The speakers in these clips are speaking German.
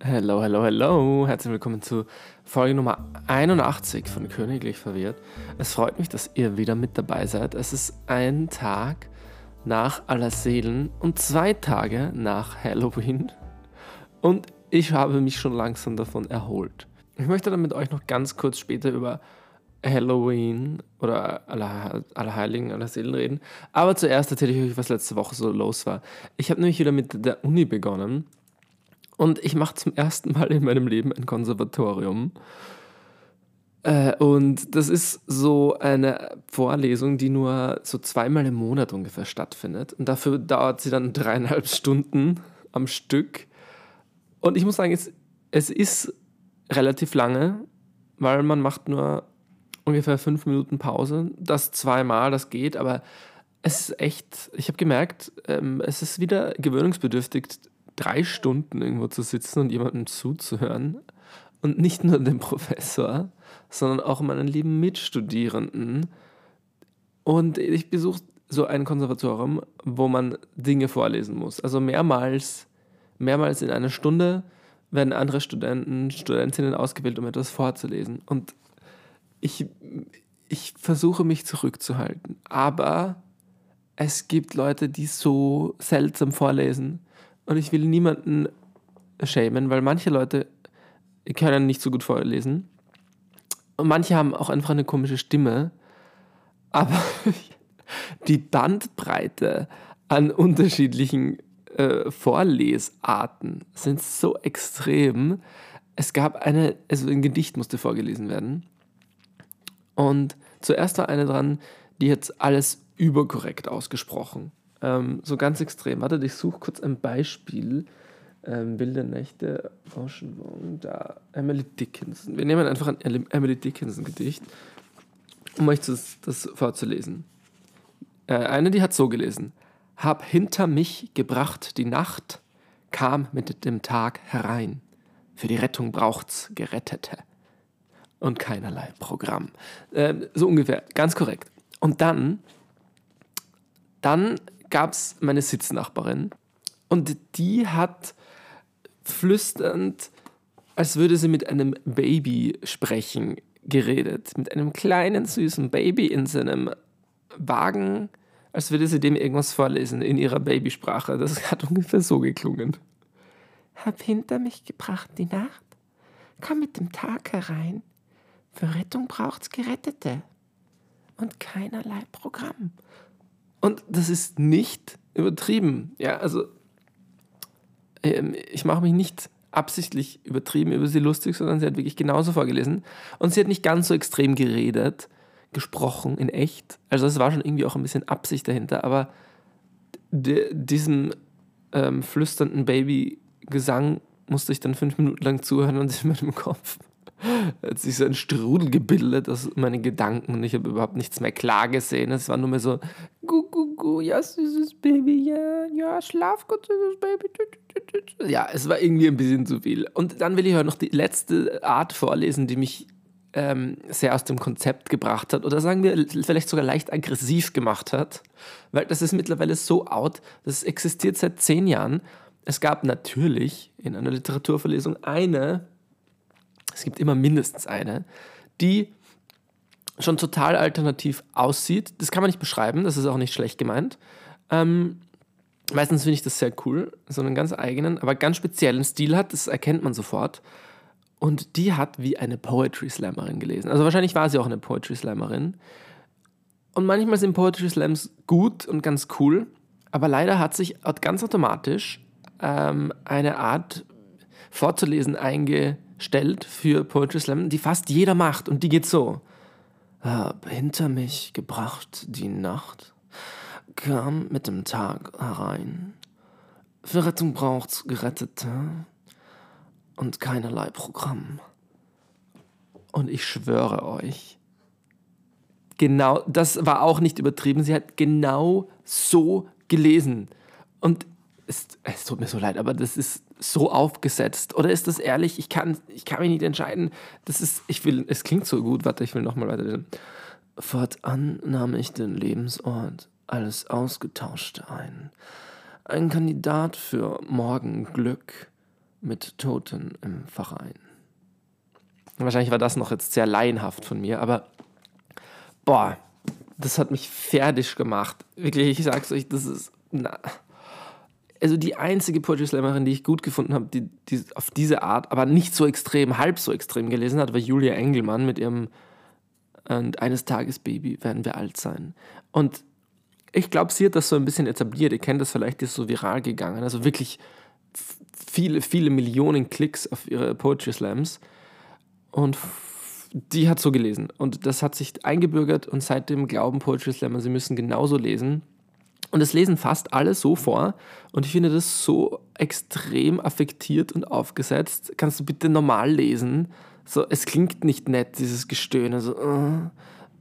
Hello, hello, hello. Herzlich willkommen zu Folge Nummer 81 von Königlich Verwirrt. Es freut mich, dass ihr wieder mit dabei seid. Es ist ein Tag nach Allerseelen und zwei Tage nach Halloween. Und ich habe mich schon langsam davon erholt. Ich möchte dann mit euch noch ganz kurz später über Halloween oder Aller, Allerheiligen, Allerseelen reden. Aber zuerst erzähle ich euch, was letzte Woche so los war. Ich habe nämlich wieder mit der Uni begonnen und ich mache zum ersten Mal in meinem Leben ein Konservatorium. Äh, und das ist so eine Vorlesung, die nur so zweimal im Monat ungefähr stattfindet. Und dafür dauert sie dann dreieinhalb Stunden am Stück. Und ich muss sagen, es, es ist relativ lange, weil man macht nur ungefähr fünf Minuten Pause. Das zweimal, das geht, aber es ist echt, ich habe gemerkt, ähm, es ist wieder gewöhnungsbedürftig, drei Stunden irgendwo zu sitzen und jemandem zuzuhören. Und nicht nur dem Professor, sondern auch meinen lieben Mitstudierenden. Und ich besuche so ein Konservatorium, wo man Dinge vorlesen muss. Also mehrmals, mehrmals in einer Stunde werden andere Studenten, Studentinnen ausgewählt, um etwas vorzulesen. Und ich, ich versuche mich zurückzuhalten. Aber es gibt Leute, die so seltsam vorlesen und ich will niemanden schämen, weil manche Leute können nicht so gut vorlesen. Und manche haben auch einfach eine komische Stimme. Aber die Bandbreite an unterschiedlichen äh, Vorlesarten sind so extrem. Es gab eine, also ein Gedicht musste vorgelesen werden. Und zuerst war eine dran, die hat alles überkorrekt ausgesprochen. Ähm, so ganz extrem. Warte, ich suche kurz ein Beispiel. Ähm, Wilde Nächte, Rauschenwogen, da. Emily Dickinson. Wir nehmen einfach ein Emily Dickinson-Gedicht, um euch das, das vorzulesen. Äh, eine, die hat so gelesen. Hab hinter mich gebracht die Nacht, kam mit dem Tag herein. Für die Rettung braucht's Gerettete und keinerlei Programm. Äh, so ungefähr, ganz korrekt. Und dann, dann gab es meine Sitznachbarin und die hat flüsternd, als würde sie mit einem Baby sprechen, geredet. Mit einem kleinen, süßen Baby in seinem Wagen, als würde sie dem irgendwas vorlesen in ihrer Babysprache. Das hat ungefähr so geklungen. Hab hinter mich gebracht die Nacht, komm mit dem Tag herein. Für Rettung braucht's Gerettete und keinerlei Programm. Und das ist nicht übertrieben. Ja, also ähm, ich mache mich nicht absichtlich übertrieben über sie lustig, sondern sie hat wirklich genauso vorgelesen. Und sie hat nicht ganz so extrem geredet, gesprochen in echt. Also es war schon irgendwie auch ein bisschen Absicht dahinter, aber diesem ähm, flüsternden Baby-Gesang musste ich dann fünf Minuten lang zuhören und in meinem Kopf hat sich so ein Strudel gebildet aus meinen Gedanken und ich habe überhaupt nichts mehr klar gesehen. Es war nur mehr so, gu, gu, gu, ja, süßes Baby, ja, ja, schlaf gut, süßes Baby. Ja, es war irgendwie ein bisschen zu viel. Und dann will ich heute noch die letzte Art vorlesen, die mich ähm, sehr aus dem Konzept gebracht hat oder sagen wir vielleicht sogar leicht aggressiv gemacht hat, weil das ist mittlerweile so out, das existiert seit zehn Jahren. Es gab natürlich in einer Literaturverlesung eine es gibt immer mindestens eine, die schon total alternativ aussieht. Das kann man nicht beschreiben, das ist auch nicht schlecht gemeint. Ähm, meistens finde ich das sehr cool, so einen ganz eigenen, aber ganz speziellen Stil hat, das erkennt man sofort. Und die hat wie eine Poetry Slammerin gelesen. Also wahrscheinlich war sie auch eine Poetry Slammerin. Und manchmal sind Poetry Slams gut und ganz cool, aber leider hat sich ganz automatisch ähm, eine Art vorzulesen einge stellt für Poetry Slam, die fast jeder macht. Und die geht so. Hab hinter mich gebracht die Nacht, kam mit dem Tag herein. Für Rettung braucht's Gerettete und keinerlei Programm. Und ich schwöre euch, genau, das war auch nicht übertrieben. Sie hat genau so gelesen. Und es, es tut mir so leid, aber das ist so aufgesetzt? Oder ist das ehrlich? Ich kann, ich kann mich nicht entscheiden. Das ist, ich will, es klingt so gut. Warte, ich will nochmal weiter. Fortan nahm ich den Lebensort alles Ausgetauschte ein. Ein Kandidat für Morgenglück, mit Toten im Verein. Wahrscheinlich war das noch jetzt sehr laienhaft von mir, aber boah, das hat mich fertig gemacht. Wirklich, ich sag's euch, das ist. Na, also die einzige Poetry Slammerin, die ich gut gefunden habe, die, die auf diese Art, aber nicht so extrem, halb so extrem gelesen hat, war Julia Engelmann mit ihrem Und eines Tages, Baby, werden wir alt sein. Und ich glaube, sie hat das so ein bisschen etabliert. Ihr kennt das vielleicht, die ist so viral gegangen. Also wirklich viele, viele Millionen Klicks auf ihre Poetry Slams. Und die hat so gelesen. Und das hat sich eingebürgert und seitdem glauben Poetry Slammer, sie müssen genauso lesen. Und es lesen fast alle so vor. Und ich finde das so extrem affektiert und aufgesetzt. Kannst du bitte normal lesen? So, es klingt nicht nett, dieses Gestöhne. So, uh,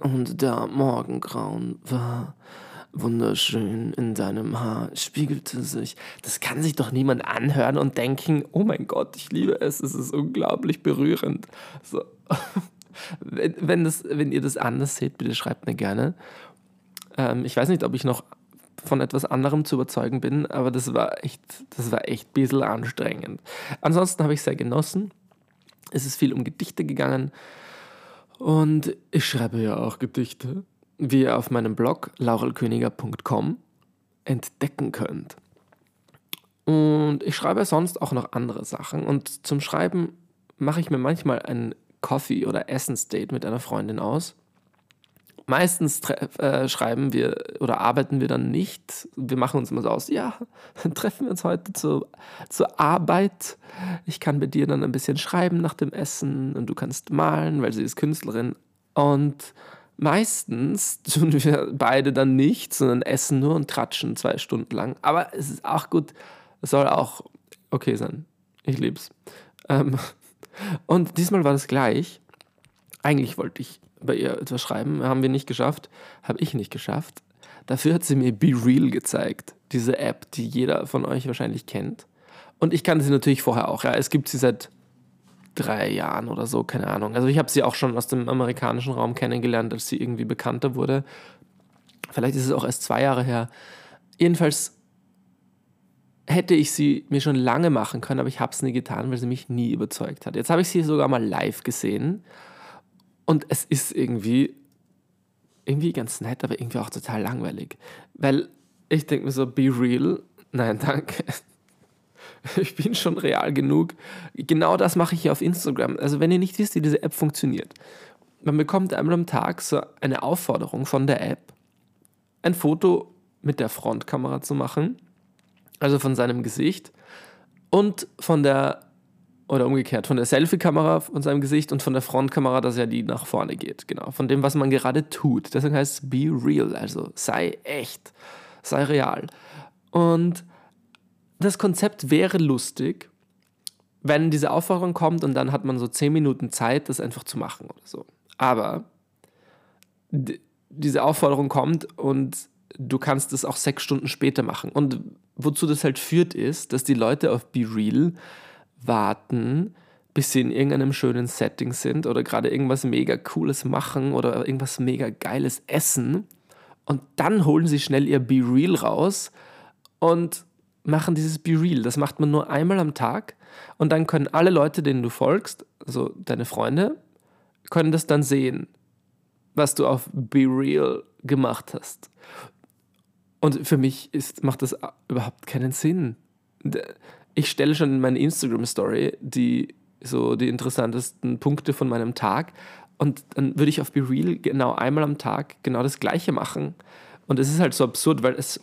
und der Morgengrauen war wunderschön in deinem Haar spiegelte sich. Das kann sich doch niemand anhören und denken, oh mein Gott, ich liebe es, es ist unglaublich berührend. So. Wenn, wenn, das, wenn ihr das anders seht, bitte schreibt mir gerne. Ähm, ich weiß nicht, ob ich noch von etwas anderem zu überzeugen bin, aber das war echt, das war echt ein bisschen anstrengend. Ansonsten habe ich sehr genossen. Es ist viel um Gedichte gegangen und ich schreibe ja auch Gedichte wie ihr auf meinem Blog laurelköniger.com entdecken könnt. Und ich schreibe sonst auch noch andere Sachen. Und zum Schreiben mache ich mir manchmal ein Coffee- oder Essensdate mit einer Freundin aus. Meistens äh, schreiben wir oder arbeiten wir dann nicht. Wir machen uns immer so aus, ja, dann treffen wir uns heute zu, zur Arbeit. Ich kann mit dir dann ein bisschen schreiben nach dem Essen und du kannst malen, weil sie ist Künstlerin. Und Meistens tun wir beide dann nichts, sondern essen nur und tratschen zwei Stunden lang. Aber es ist auch gut, es soll auch okay sein. Ich lieb's. Ähm, und diesmal war das gleich. Eigentlich wollte ich bei ihr etwas schreiben, haben wir nicht geschafft, habe ich nicht geschafft. Dafür hat sie mir Be Real gezeigt, diese App, die jeder von euch wahrscheinlich kennt. Und ich kannte sie natürlich vorher auch. Ja, es gibt sie seit drei Jahren oder so, keine Ahnung. Also ich habe sie auch schon aus dem amerikanischen Raum kennengelernt, als sie irgendwie bekannter wurde. Vielleicht ist es auch erst zwei Jahre her. Jedenfalls hätte ich sie mir schon lange machen können, aber ich habe es nie getan, weil sie mich nie überzeugt hat. Jetzt habe ich sie sogar mal live gesehen und es ist irgendwie irgendwie ganz nett, aber irgendwie auch total langweilig, weil ich denke mir so, be real. Nein, danke. ich bin schon real genug. Genau das mache ich hier auf Instagram. Also wenn ihr nicht wisst, wie diese App funktioniert. Man bekommt einmal am Tag so eine Aufforderung von der App, ein Foto mit der Frontkamera zu machen, also von seinem Gesicht und von der, oder umgekehrt, von der Selfie-Kamera von seinem Gesicht und von der Frontkamera, dass ja die nach vorne geht, genau, von dem, was man gerade tut. Deswegen heißt es be real, also sei echt, sei real. Und das Konzept wäre lustig, wenn diese Aufforderung kommt und dann hat man so zehn Minuten Zeit, das einfach zu machen oder so. Aber diese Aufforderung kommt und du kannst es auch sechs Stunden später machen. Und wozu das halt führt, ist, dass die Leute auf Be Real warten, bis sie in irgendeinem schönen Setting sind oder gerade irgendwas mega Cooles machen oder irgendwas mega Geiles essen. Und dann holen sie schnell ihr Be Real raus und machen dieses Be Real. Das macht man nur einmal am Tag und dann können alle Leute, denen du folgst, also deine Freunde, können das dann sehen, was du auf Be Real gemacht hast. Und für mich ist, macht das überhaupt keinen Sinn. Ich stelle schon in meine Instagram-Story die, so die interessantesten Punkte von meinem Tag und dann würde ich auf Be Real genau einmal am Tag genau das Gleiche machen. Und es ist halt so absurd, weil es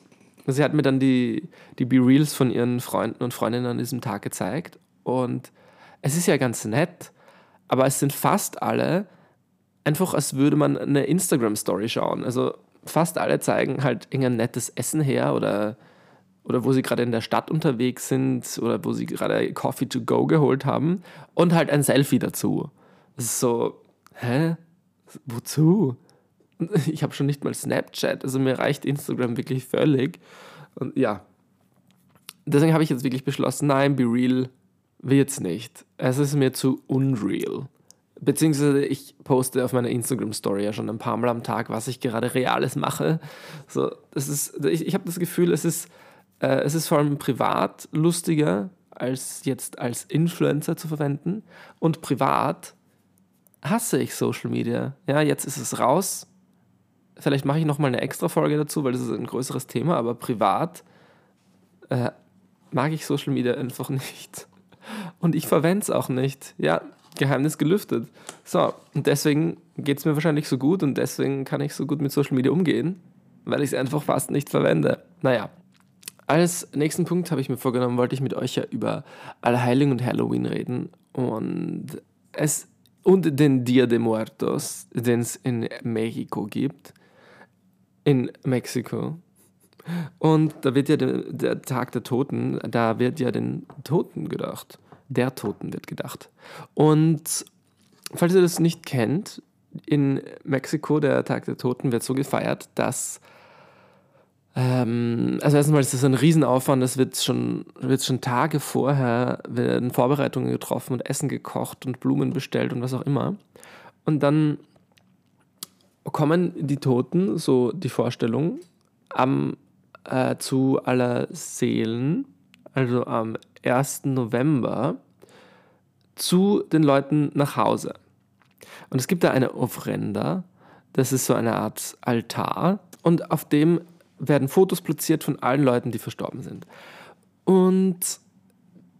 Sie hat mir dann die, die Be-Reals von ihren Freunden und Freundinnen an diesem Tag gezeigt. Und es ist ja ganz nett, aber es sind fast alle einfach, als würde man eine Instagram-Story schauen. Also fast alle zeigen halt irgendein nettes Essen her oder, oder wo sie gerade in der Stadt unterwegs sind oder wo sie gerade Coffee to go geholt haben und halt ein Selfie dazu. Das ist so, hä? Wozu? Ich habe schon nicht mal Snapchat, also mir reicht Instagram wirklich völlig. Und ja, deswegen habe ich jetzt wirklich beschlossen, nein, Be Real wird's nicht. Es ist mir zu unreal. Beziehungsweise ich poste auf meiner Instagram-Story ja schon ein paar Mal am Tag, was ich gerade Reales mache. So, das ist, ich, ich habe das Gefühl, es ist, äh, es ist vor allem privat lustiger als jetzt als Influencer zu verwenden. Und privat hasse ich Social Media. Ja, jetzt ist es raus. Vielleicht mache ich nochmal eine extra Folge dazu, weil das ist ein größeres Thema, aber privat äh, mag ich Social Media einfach nicht. Und ich verwende es auch nicht. Ja, Geheimnis gelüftet. So, und deswegen geht es mir wahrscheinlich so gut und deswegen kann ich so gut mit Social Media umgehen, weil ich es einfach fast nicht verwende. Naja. Als nächsten Punkt habe ich mir vorgenommen, wollte ich mit euch ja über Allerheiligen und Halloween reden und es und den Dia de Muertos, den es in Mexiko gibt. In Mexiko. Und da wird ja der, der, Tag der Toten, da wird ja den Toten gedacht. Der Toten wird gedacht. Und falls ihr das nicht kennt, in Mexiko, der Tag der Toten, wird so gefeiert, dass ähm, also erstmal ist das ein Riesenaufwand, es wird schon, wird schon Tage vorher werden Vorbereitungen getroffen und Essen gekocht und Blumen bestellt und was auch immer. Und dann kommen die Toten, so die Vorstellung, am, äh, zu aller Seelen, also am 1. November, zu den Leuten nach Hause. Und es gibt da eine Ofrenda, das ist so eine Art Altar, und auf dem werden Fotos platziert von allen Leuten, die verstorben sind. Und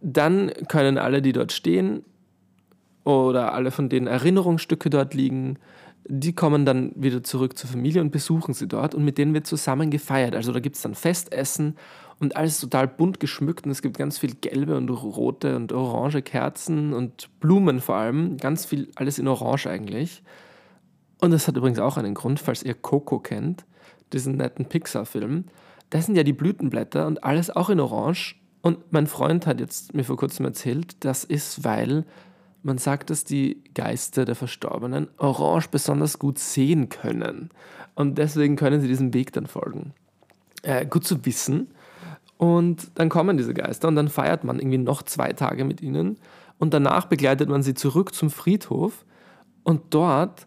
dann können alle, die dort stehen, oder alle, von denen Erinnerungsstücke dort liegen, die kommen dann wieder zurück zur Familie und besuchen sie dort und mit denen wird zusammen gefeiert. Also da gibt es dann Festessen und alles total bunt geschmückt und es gibt ganz viel gelbe und rote und orange Kerzen und Blumen vor allem. Ganz viel, alles in Orange eigentlich. Und das hat übrigens auch einen Grund, falls ihr Coco kennt diesen netten Pixar-Film, das sind ja die Blütenblätter und alles auch in Orange. Und mein Freund hat jetzt mir vor kurzem erzählt, das ist, weil man sagt, dass die Geister der Verstorbenen Orange besonders gut sehen können. Und deswegen können sie diesem Weg dann folgen. Äh, gut zu wissen. Und dann kommen diese Geister und dann feiert man irgendwie noch zwei Tage mit ihnen. Und danach begleitet man sie zurück zum Friedhof. Und dort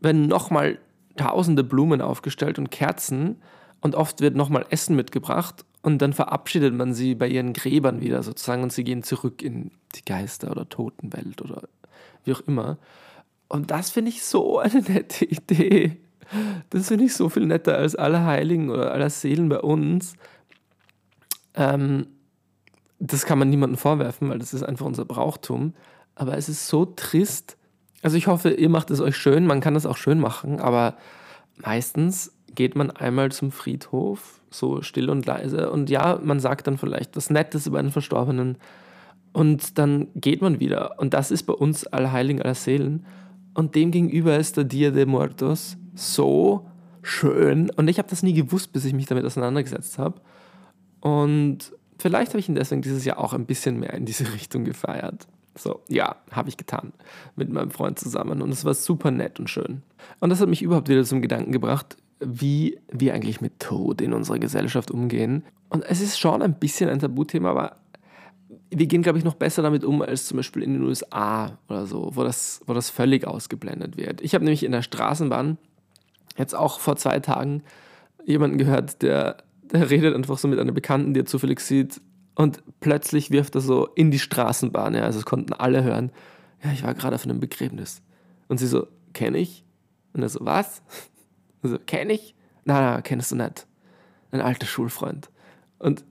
werden nochmal tausende Blumen aufgestellt und Kerzen und oft wird nochmal Essen mitgebracht und dann verabschiedet man sie bei ihren Gräbern wieder sozusagen und sie gehen zurück in die Geister- oder Totenwelt oder wie auch immer. Und das finde ich so eine nette Idee. Das finde ich so viel netter als alle Heiligen oder aller Seelen bei uns. Ähm, das kann man niemandem vorwerfen, weil das ist einfach unser Brauchtum. Aber es ist so trist, also ich hoffe, ihr macht es euch schön. Man kann das auch schön machen, aber meistens geht man einmal zum Friedhof, so still und leise. Und ja, man sagt dann vielleicht was Nettes über einen Verstorbenen. Und dann geht man wieder. Und das ist bei uns Allerheiligen aller Seelen. Und dem gegenüber ist der Dia de Muertos so schön. Und ich habe das nie gewusst, bis ich mich damit auseinandergesetzt habe. Und vielleicht habe ich ihn deswegen dieses Jahr auch ein bisschen mehr in diese Richtung gefeiert. So, ja, habe ich getan. Mit meinem Freund zusammen. Und es war super nett und schön. Und das hat mich überhaupt wieder zum Gedanken gebracht, wie wir eigentlich mit Tod in unserer Gesellschaft umgehen. Und es ist schon ein bisschen ein Tabuthema, aber wir gehen, glaube ich, noch besser damit um als zum Beispiel in den USA oder so, wo das, wo das völlig ausgeblendet wird. Ich habe nämlich in der Straßenbahn jetzt auch vor zwei Tagen jemanden gehört, der, der redet einfach so mit einer Bekannten, die er zufällig sieht, und plötzlich wirft er so in die Straßenbahn, ja, also es konnten alle hören, ja, ich war gerade auf einem Begräbnis. Und sie so, kenne ich? Und er so, was? Und so, kenne ich? Nein, nein, kennst du nicht. Ein alter Schulfreund. Und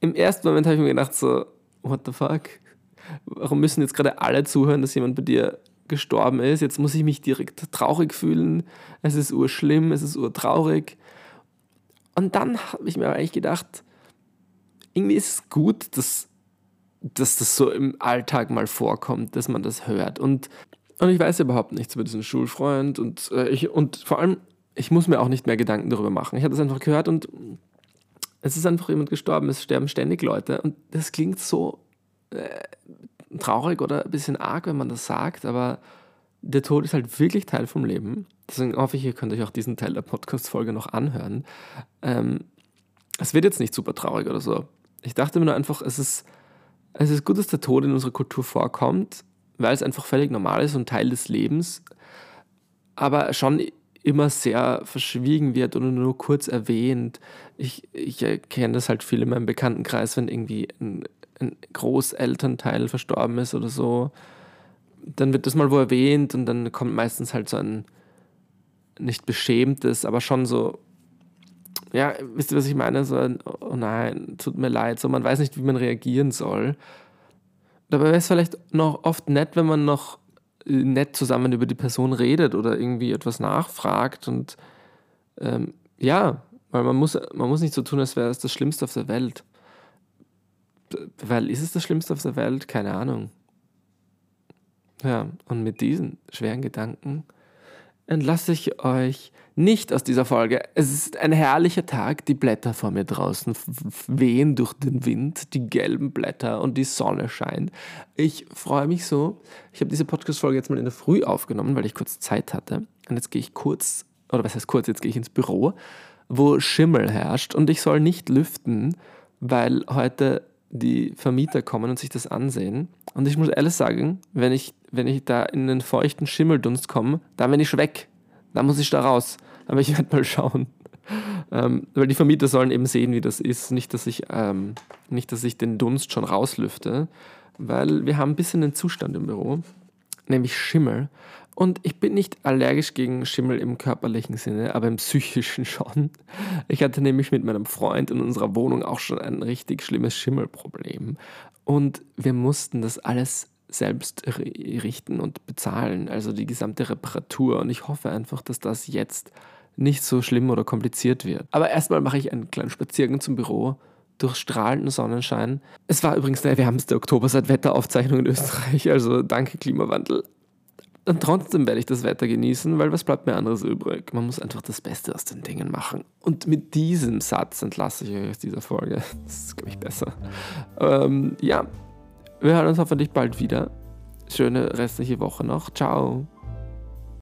im ersten Moment habe ich mir gedacht, so, what the fuck? Warum müssen jetzt gerade alle zuhören, dass jemand bei dir gestorben ist? Jetzt muss ich mich direkt traurig fühlen. Es ist urschlimm, es ist urtraurig. Und dann habe ich mir eigentlich gedacht, irgendwie ist es gut, dass, dass das so im Alltag mal vorkommt, dass man das hört. Und, und ich weiß überhaupt nichts über diesen Schulfreund und, äh, ich, und vor allem, ich muss mir auch nicht mehr Gedanken darüber machen. Ich habe das einfach gehört und es ist einfach jemand gestorben, es sterben ständig Leute und das klingt so äh, traurig oder ein bisschen arg, wenn man das sagt, aber der Tod ist halt wirklich Teil vom Leben. Deswegen hoffe ich, ihr könnt euch auch diesen Teil der Podcast-Folge noch anhören. Ähm, es wird jetzt nicht super traurig oder so. Ich dachte mir nur einfach, es ist, es ist gut, dass der Tod in unserer Kultur vorkommt, weil es einfach völlig normal ist und Teil des Lebens, aber schon immer sehr verschwiegen wird oder nur kurz erwähnt. Ich, ich kenne das halt viel in meinem Bekanntenkreis, wenn irgendwie ein, ein Großelternteil verstorben ist oder so, dann wird das mal wo erwähnt und dann kommt meistens halt so ein nicht beschämtes, aber schon so, ja, wisst ihr, was ich meine? So oh nein, tut mir leid, so man weiß nicht, wie man reagieren soll. Dabei wäre es vielleicht noch oft nett, wenn man noch nett zusammen über die Person redet oder irgendwie etwas nachfragt und ähm, ja, weil man muss, man muss nicht so tun, als wäre es das Schlimmste auf der Welt. Weil ist es das Schlimmste auf der Welt? Keine Ahnung. Ja, und mit diesen schweren Gedanken entlasse ich euch nicht aus dieser Folge. Es ist ein herrlicher Tag, die Blätter vor mir draußen wehen durch den Wind, die gelben Blätter und die Sonne scheint. Ich freue mich so. Ich habe diese Podcast-Folge jetzt mal in der Früh aufgenommen, weil ich kurz Zeit hatte. Und jetzt gehe ich kurz, oder was heißt kurz, jetzt gehe ich ins Büro, wo Schimmel herrscht und ich soll nicht lüften, weil heute die Vermieter kommen und sich das ansehen. Und ich muss ehrlich sagen, wenn ich, wenn ich da in den feuchten Schimmeldunst komme, dann bin ich weg. Dann muss ich da raus. Aber ich werde mal schauen. Ähm, weil die Vermieter sollen eben sehen, wie das ist. Nicht dass, ich, ähm, nicht, dass ich den Dunst schon rauslüfte, weil wir haben ein bisschen den Zustand im Büro, nämlich Schimmel. Und ich bin nicht allergisch gegen Schimmel im körperlichen Sinne, aber im psychischen schon. Ich hatte nämlich mit meinem Freund in unserer Wohnung auch schon ein richtig schlimmes Schimmelproblem. Und wir mussten das alles selbst richten und bezahlen, also die gesamte Reparatur. Und ich hoffe einfach, dass das jetzt nicht so schlimm oder kompliziert wird. Aber erstmal mache ich einen kleinen Spaziergang zum Büro durch strahlenden Sonnenschein. Es war übrigens der wärmste Oktober seit Wetteraufzeichnung in Österreich, also danke Klimawandel. Und trotzdem werde ich das Wetter genießen, weil was bleibt mir anderes übrig? Man muss einfach das Beste aus den Dingen machen. Und mit diesem Satz entlasse ich euch aus dieser Folge. Das ist, glaube ich, besser. Ähm, ja, wir hören uns hoffentlich bald wieder. Schöne restliche Woche noch. Ciao.